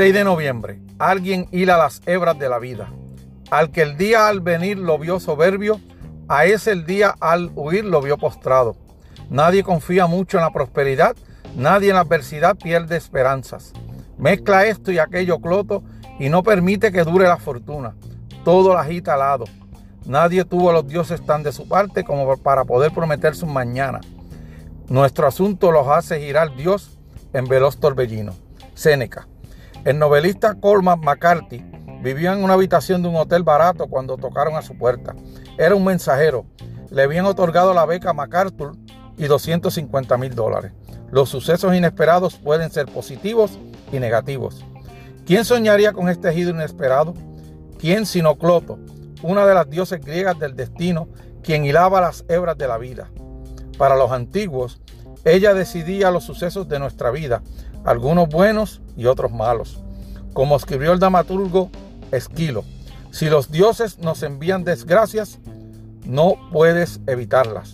6 de noviembre. Alguien hila las hebras de la vida. Al que el día al venir lo vio soberbio, a ese el día al huir lo vio postrado. Nadie confía mucho en la prosperidad, nadie en la adversidad pierde esperanzas. Mezcla esto y aquello cloto y no permite que dure la fortuna. Todo la agita al lado. Nadie tuvo a los dioses tan de su parte como para poder prometerse un mañana. Nuestro asunto los hace girar Dios en veloz torbellino. Séneca. El novelista Coleman McCarthy vivió en una habitación de un hotel barato cuando tocaron a su puerta. Era un mensajero. Le habían otorgado la beca MacArthur y 250 mil dólares. Los sucesos inesperados pueden ser positivos y negativos. ¿Quién soñaría con este giro inesperado? ¿Quién sino Cloto, una de las dioses griegas del destino, quien hilaba las hebras de la vida? Para los antiguos, ella decidía los sucesos de nuestra vida, algunos buenos y otros malos. Como escribió el dramaturgo Esquilo, si los dioses nos envían desgracias, no puedes evitarlas.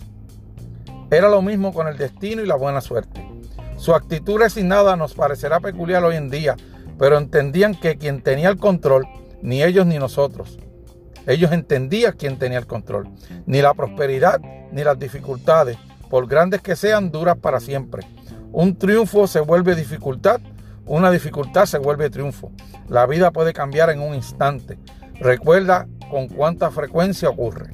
Era lo mismo con el destino y la buena suerte. Su actitud resignada nos parecerá peculiar hoy en día, pero entendían que quien tenía el control, ni ellos ni nosotros. Ellos entendían quién tenía el control. Ni la prosperidad ni las dificultades, por grandes que sean, duras para siempre. Un triunfo se vuelve dificultad, una dificultad se vuelve triunfo. La vida puede cambiar en un instante. Recuerda con cuánta frecuencia ocurre.